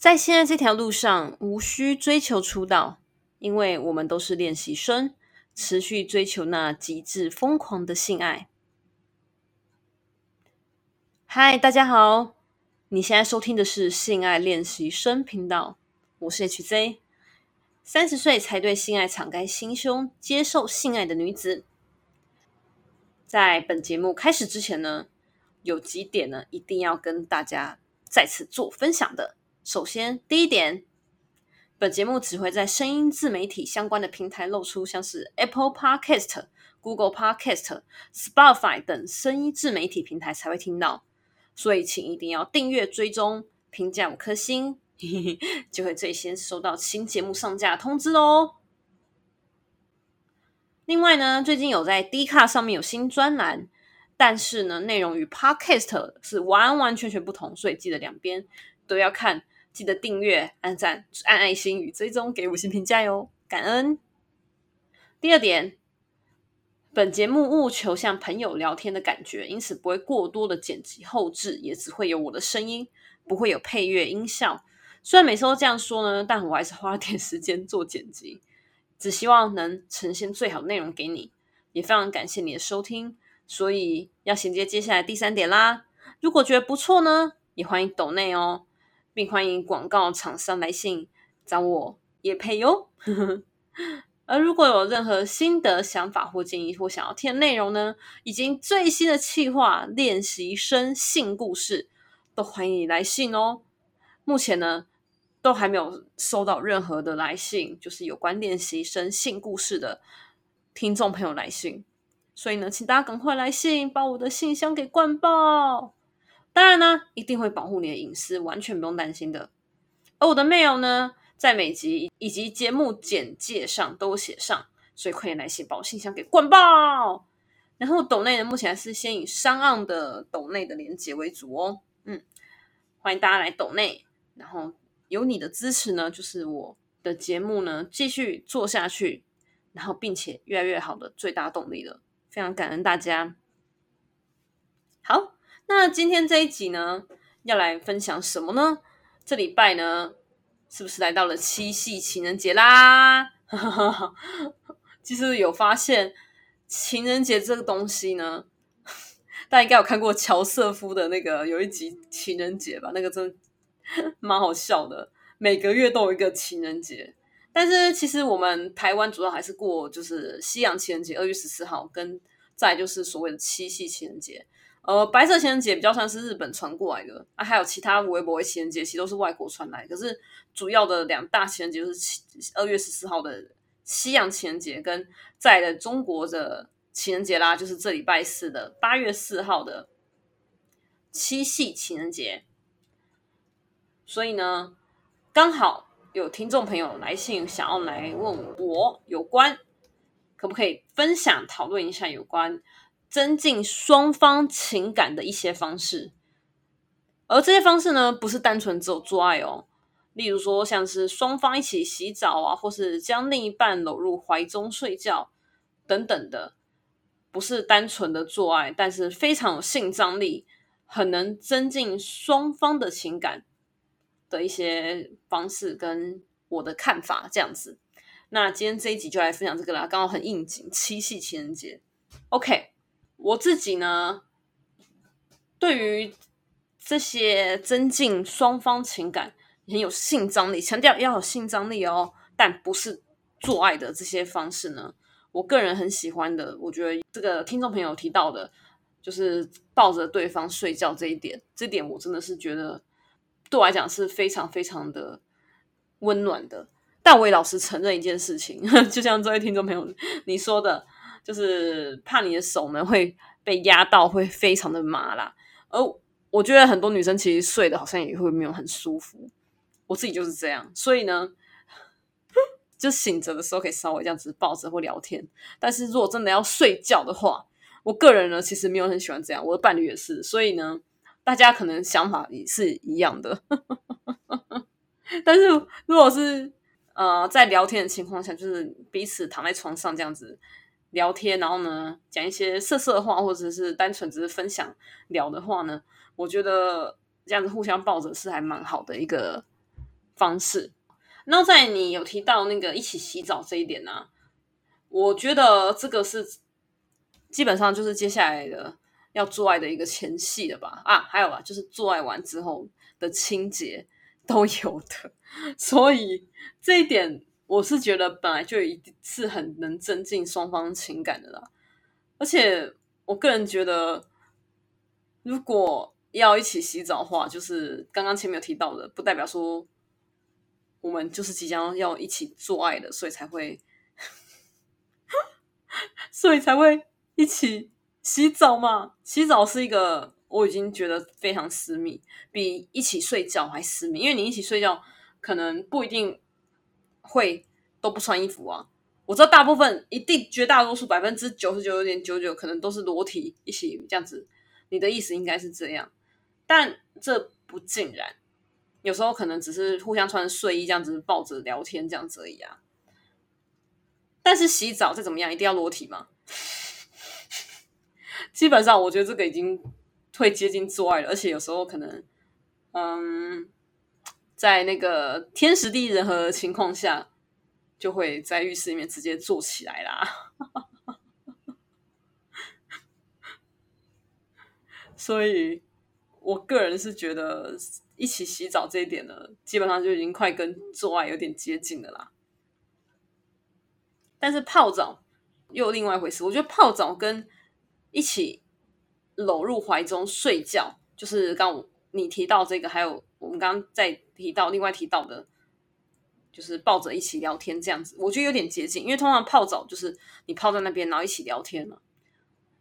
在现在这条路上，无需追求出道，因为我们都是练习生，持续追求那极致疯狂的性爱。嗨，大家好，你现在收听的是性爱练习生频道，我是 HZ，三十岁才对性爱敞开心胸，接受性爱的女子。在本节目开始之前呢，有几点呢，一定要跟大家再次做分享的。首先，第一点，本节目只会在声音自媒体相关的平台露出，像是 Apple Podcast、Google Podcast、Spotify 等声音自媒体平台才会听到，所以请一定要订阅、追踪、评价五颗星，就会最先收到新节目上架通知喽。另外呢，最近有在 D 卡上面有新专栏，但是呢，内容与 Podcast 是完完全全不同，所以记得两边都要看。记得订阅、按赞、按爱心与追踪，给五星评价哟，感恩。第二点，本节目务求像朋友聊天的感觉，因此不会过多的剪辑后置，也只会有我的声音，不会有配乐音效。虽然每次都这样说呢，但我还是花了点时间做剪辑，只希望能呈现最好的内容给你。也非常感谢你的收听，所以要衔接接下来第三点啦。如果觉得不错呢，也欢迎抖内哦。并欢迎广告厂商来信找我也配哟。而如果有任何心得、想法或建议，或想要听的内容呢，以及最新的企划练习生性故事，都欢迎你来信哦。目前呢，都还没有收到任何的来信，就是有关练习生性故事的听众朋友来信，所以呢，请大家赶快来信，把我的信箱给灌爆。当然呢，一定会保护你的隐私，完全不用担心的。而我的 mail 呢，在每集以及节目简介上都写上，所以快点来写保信箱给灌爆。然后抖内呢，目前还是先以商岸的抖内的连接为主哦。嗯，欢迎大家来抖内，然后有你的支持呢，就是我的节目呢继续做下去，然后并且越来越好的最大动力了。非常感恩大家。好。那今天这一集呢，要来分享什么呢？这礼拜呢，是不是来到了七夕情人节啦？其实有发现情人节这个东西呢，大家应该有看过乔瑟夫的那个有一集情人节吧？那个真蛮好笑的，每个月都有一个情人节。但是其实我们台湾主要还是过就是西洋情人节，二月十四号，跟再就是所谓的七夕情人节。呃，白色情人节比较算是日本传过来的啊，还有其他微博的情人节其实都是外国传来。可是主要的两大情人节就是二月十四号的西洋情人节，跟在的中国的情人节啦，就是这礼拜四的八月四号的七夕情人节。所以呢，刚好有听众朋友来信想要来问我有关，可不可以分享讨论一下有关。增进双方情感的一些方式，而这些方式呢，不是单纯只有做爱哦。例如说，像是双方一起洗澡啊，或是将另一半搂入怀中睡觉等等的，不是单纯的做爱，但是非常有性张力，很能增进双方的情感的一些方式，跟我的看法这样子。那今天这一集就来分享这个啦，刚好很应景，七夕情人节，OK。我自己呢，对于这些增进双方情感很有性张力，强调要有性张力哦，但不是做爱的这些方式呢，我个人很喜欢的。我觉得这个听众朋友提到的，就是抱着对方睡觉这一点，这点我真的是觉得对我来讲是非常非常的温暖的。但我也老实承认一件事情，就像这位听众朋友你说的。就是怕你的手呢会被压到，会非常的麻啦。而我觉得很多女生其实睡的好像也会没有很舒服，我自己就是这样。所以呢，就醒着的时候可以稍微这样子抱着或聊天。但是如果真的要睡觉的话，我个人呢其实没有很喜欢这样，我的伴侣也是。所以呢，大家可能想法也是一样的。但是如果是呃在聊天的情况下，就是彼此躺在床上这样子。聊天，然后呢，讲一些色色话，或者是单纯只是分享聊的话呢，我觉得这样子互相抱着是还蛮好的一个方式。那在你有提到那个一起洗澡这一点呢，我觉得这个是基本上就是接下来的要做爱的一个前戏了吧？啊，还有啊，就是做爱完之后的清洁都有的，所以这一点我是觉得本来就一是很能增进双方情感的啦。而且我个人觉得，如果要一起洗澡的话，就是刚刚前面有提到的，不代表说。我们就是即将要一起做爱的，所以才会，所以才会一起洗澡嘛。洗澡是一个我已经觉得非常私密，比一起睡觉还私密。因为你一起睡觉，可能不一定会都不穿衣服啊。我知道大部分一定绝大多数百分之九十九点九九可能都是裸体一起这样子。你的意思应该是这样，但这不尽然。有时候可能只是互相穿睡衣这样子抱着聊天这样子而已啊。但是洗澡再怎么样，一定要裸体吗？基本上我觉得这个已经会接近做爱了，而且有时候可能，嗯，在那个天时地利人和的情况下，就会在浴室里面直接坐起来啦。所以我个人是觉得。一起洗澡这一点呢，基本上就已经快跟做爱有点接近了啦。但是泡澡又另外一回事。我觉得泡澡跟一起搂入怀中睡觉，就是刚你提到这个，还有我们刚刚在提到另外提到的，就是抱着一起聊天这样子，我觉得有点接近。因为通常泡澡就是你泡在那边，然后一起聊天了，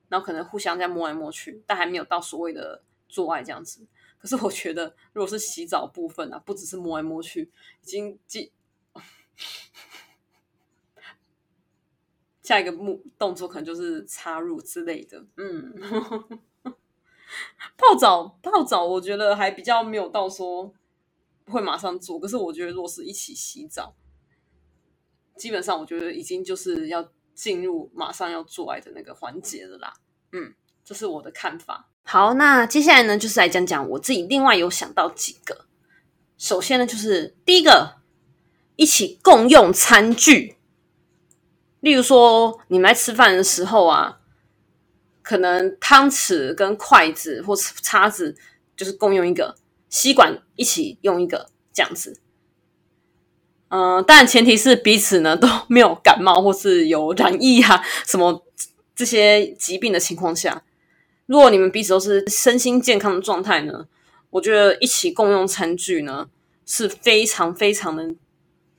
然后可能互相在摸来摸去，但还没有到所谓的做爱这样子。可是我觉得，如果是洗澡部分啊，不只是摸来摸去，已经进 下一个目动作可能就是插入之类的。嗯，泡 澡泡澡，我觉得还比较没有到说会马上做。可是我觉得，如果是一起洗澡，基本上我觉得已经就是要进入马上要做爱的那个环节了啦。嗯，这是我的看法。好，那接下来呢，就是来讲讲我自己另外有想到几个。首先呢，就是第一个，一起共用餐具。例如说，你们在吃饭的时候啊，可能汤匙跟筷子或叉子就是共用一个，吸管一起用一个，这样子。嗯，但前提是彼此呢都没有感冒或是有染疫啊什么这些疾病的情况下。如果你们彼此都是身心健康的状态呢，我觉得一起共用餐具呢是非常非常能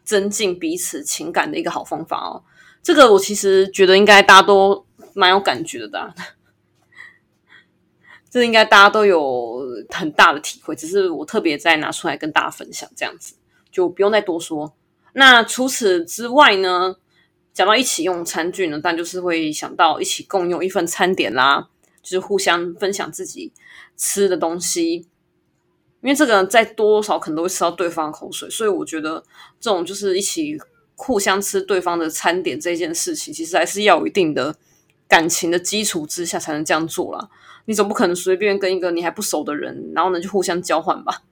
增进彼此情感的一个好方法哦。这个我其实觉得应该大家都蛮有感觉的，这应该大家都有很大的体会，只是我特别再拿出来跟大家分享，这样子就不用再多说。那除此之外呢，讲到一起用餐具呢，但就是会想到一起共用一份餐点啦。就是互相分享自己吃的东西，因为这个在多少可能都会吃到对方口水，所以我觉得这种就是一起互相吃对方的餐点这件事情，其实还是要有一定的感情的基础之下才能这样做啦。你总不可能随便跟一个你还不熟的人，然后呢就互相交换吧？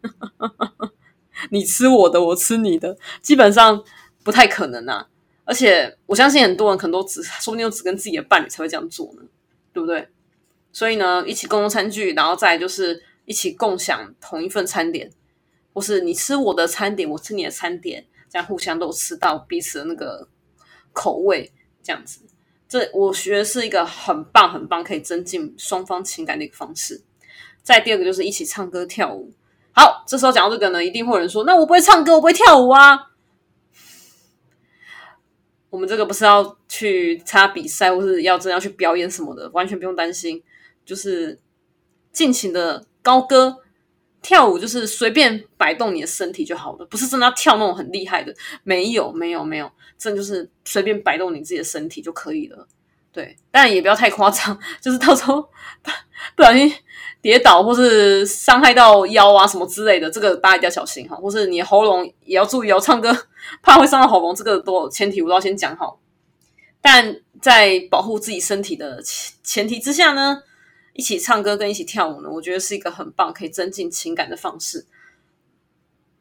你吃我的，我吃你的，基本上不太可能啊。而且我相信很多人可能都只，说不定只跟自己的伴侣才会这样做呢，对不对？所以呢，一起共用餐具，然后再就是一起共享同一份餐点，或是你吃我的餐点，我吃你的餐点，这样互相都吃到彼此的那个口味，这样子，这我觉得是一个很棒很棒，可以增进双方情感的一个方式。再第二个就是一起唱歌跳舞。好，这时候讲到这个呢，一定会有人说，那我不会唱歌，我不会跳舞啊。我们这个不是要去参加比赛，或是要真要去表演什么的，完全不用担心。就是尽情的高歌跳舞，就是随便摆动你的身体就好了，不是真的要跳那种很厉害的，没有没有没有，真就是随便摆动你自己的身体就可以了。对，但也不要太夸张，就是到时候不小心跌倒或是伤害到腰啊什么之类的，这个大家一定要小心哈。或是你喉咙也要注意哦，唱歌怕会伤到喉咙，这个都前提我都要先讲好。但在保护自己身体的前前提之下呢？一起唱歌跟一起跳舞呢，我觉得是一个很棒可以增进情感的方式。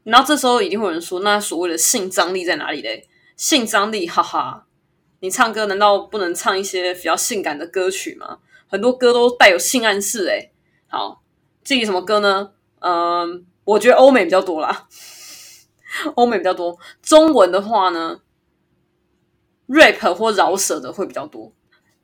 然后这时候一定会有人说，那所谓的性张力在哪里嘞？性张力，哈哈，你唱歌难道不能唱一些比较性感的歌曲吗？很多歌都带有性暗示，诶好，至于什么歌呢？嗯，我觉得欧美比较多啦，欧美比较多。中文的话呢，rap 或饶舌的会比较多，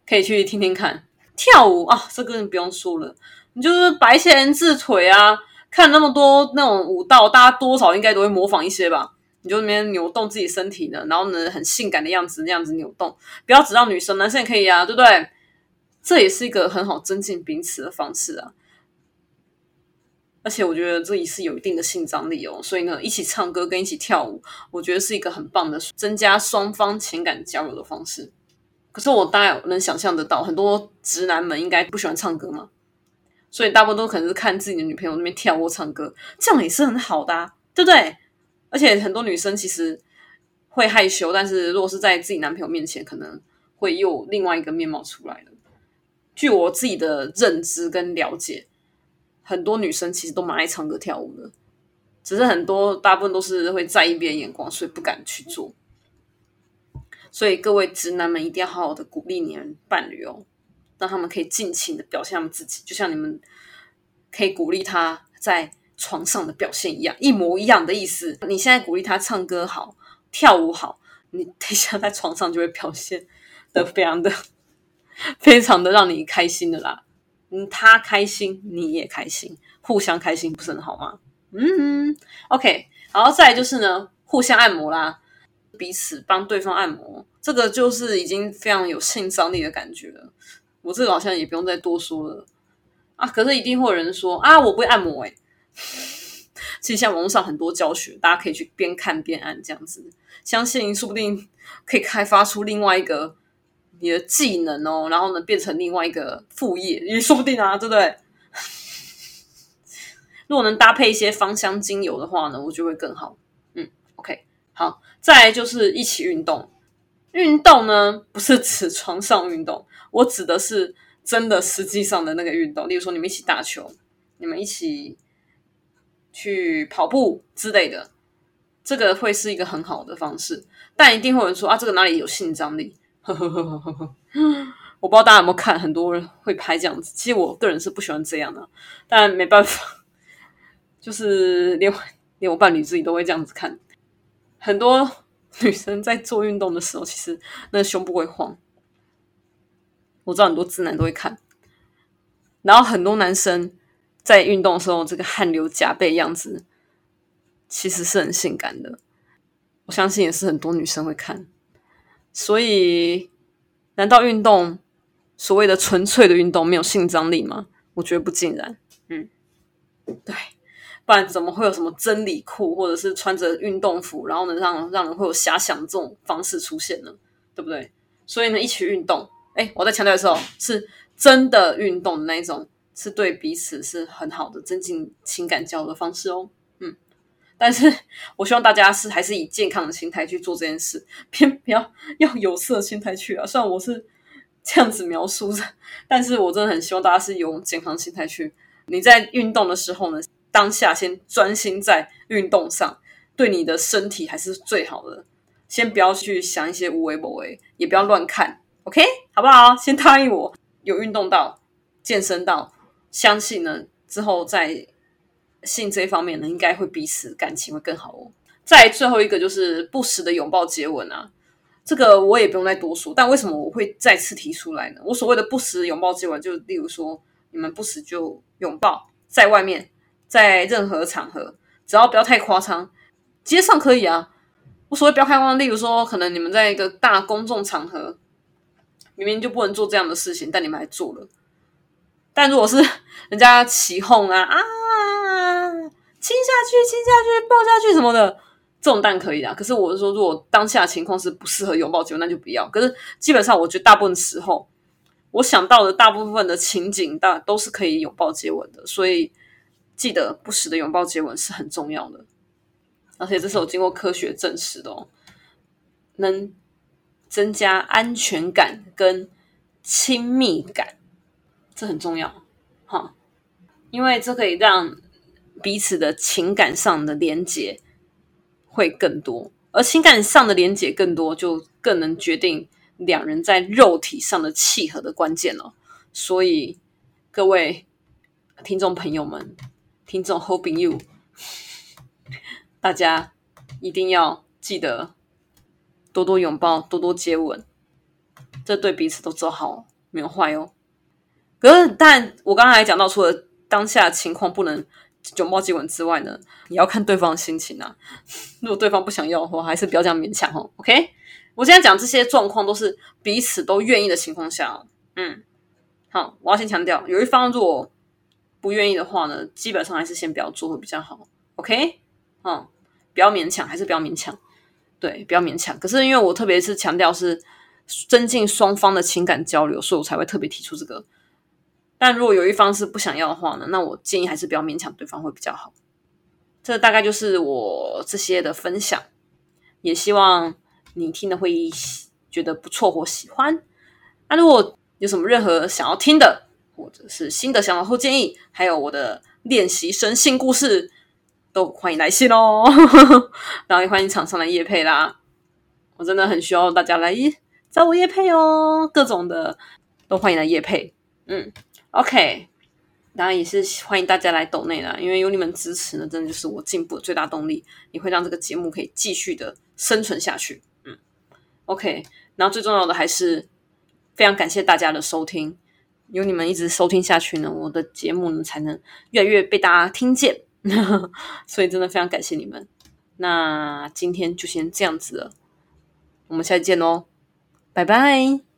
可以去听听看。跳舞啊，这个你不用说了，你就是白人自腿啊。看那么多那种舞蹈，大家多少应该都会模仿一些吧？你就那边扭动自己身体呢，然后呢很性感的样子那样子扭动，不要只让女生，男生也可以啊，对不对？这也是一个很好增进彼此的方式啊。而且我觉得这也是有一定的性张力哦，所以呢，一起唱歌跟一起跳舞，我觉得是一个很棒的增加双方情感交流的方式。可是我大概能想象得到，很多直男们应该不喜欢唱歌嘛？所以大部分都可能是看自己的女朋友那边跳或唱歌，这样也是很好的，啊对不对？而且很多女生其实会害羞，但是如果是在自己男朋友面前，可能会又另外一个面貌出来了。据我自己的认知跟了解，很多女生其实都蛮爱唱歌跳舞的，只是很多大部分都是会在意别人眼光，所以不敢去做。所以各位直男们一定要好好的鼓励你们伴侣哦。让他们可以尽情的表现他们自己，就像你们可以鼓励他在床上的表现一样，一模一样的意思。你现在鼓励他唱歌好、跳舞好，你等一下在床上就会表现的非常的、非常的让你开心的啦。嗯，他开心，你也开心，互相开心，不是很好吗？嗯，OK。然后再来就是呢，互相按摩啦，彼此帮对方按摩，这个就是已经非常有性张力的感觉了。我这个好像也不用再多说了啊！可是一定会有人说啊，我不会按摩哎。其实像网络上很多教学，大家可以去边看边按这样子，相信说不定可以开发出另外一个你的技能哦，然后呢变成另外一个副业也说不定啊，对不对？如果能搭配一些芳香精油的话呢，我就会更好。嗯，OK，好，再就是一起运动。运动呢，不是指床上运动。我指的是真的实际上的那个运动，例如说你们一起打球，你们一起去跑步之类的，这个会是一个很好的方式。但一定会有人说啊，这个哪里有性张力？呵呵呵呵呵呵。我不知道大家有没有看，很多人会拍这样子。其实我个人是不喜欢这样的，但没办法，就是连我连我伴侣自己都会这样子看。很多女生在做运动的时候，其实那胸部会晃。我知道很多直男都会看，然后很多男生在运动的时候，这个汗流浃背样子，其实是很性感的。我相信也是很多女生会看。所以，难道运动所谓的纯粹的运动没有性张力吗？我觉得不尽然。嗯，对，不然怎么会有什么真理裤，或者是穿着运动服，然后呢让让人会有遐想这种方式出现呢？对不对？所以呢，一起运动。哎，我在强调的时候，是真的运动的那一种，是对彼此是很好的增进情感交流的方式哦。嗯，但是我希望大家是还是以健康的心态去做这件事，偏 不要用有色心态去啊。虽然我是这样子描述的，但是我真的很希望大家是用健康心态去。你在运动的时候呢，当下先专心在运动上，对你的身体还是最好的。先不要去想一些无为不为，也不要乱看。OK，好不好？先答应我，有运动到、健身到，相信呢之后在性这一方面呢，应该会彼此感情会更好哦。再最后一个就是不时的拥抱接吻啊，这个我也不用再多说。但为什么我会再次提出来呢？我所谓的不时拥抱接吻，就例如说你们不时就拥抱，在外面，在任何场合，只要不要太夸张，街上可以啊。我所谓不要太夸张，例如说可能你们在一个大公众场合。明明就不能做这样的事情，但你们还做了。但如果是 人家起哄啊啊，亲下去、亲下去、抱下去什么的，这种蛋可以啊。可是我是说，如果当下情况是不适合拥抱接吻，那就不要。可是基本上，我觉得大部分时候，我想到的大部分的情景，大都是可以拥抱接吻的。所以记得不时的拥抱接吻是很重要的，而且这是有经过科学证实的哦，能。增加安全感跟亲密感，这很重要哈，因为这可以让彼此的情感上的连接会更多，而情感上的连接更多，就更能决定两人在肉体上的契合的关键了。所以，各位听众朋友们，听众 hoping you，大家一定要记得多多拥抱，多多接吻，这对彼此都做好，没有坏哦。可是，但我刚才讲到，除了当下情况不能拥抱接吻之外呢，也要看对方的心情啊。如果对方不想要的话，还是不要这样勉强哦。OK，我现在讲这些状况都是彼此都愿意的情况下。嗯，好，我要先强调，有一方如果不愿意的话呢，基本上还是先不要做会比较好。OK，嗯，不要勉强，还是不要勉强。对，不要勉强。可是因为我特别是强调是增进双方的情感交流，所以我才会特别提出这个。但如果有一方是不想要的话呢，那我建议还是不要勉强对方会比较好。这大概就是我这些的分享，也希望你听的会觉得不错或喜欢。那如果有什么任何想要听的，或者是新的想法或建议，还有我的练习生性故事，都欢迎来信哦。然后也欢迎厂商来夜配啦，我真的很需要大家来找我夜配哦，各种的都欢迎来夜配。嗯。OK，当然也是欢迎大家来抖内啦，因为有你们支持呢，真的就是我进步的最大动力，也会让这个节目可以继续的生存下去。嗯，OK，然后最重要的还是非常感谢大家的收听，有你们一直收听下去呢，我的节目呢才能越来越被大家听见，所以真的非常感谢你们。那今天就先这样子了，我们下期见喽，拜拜。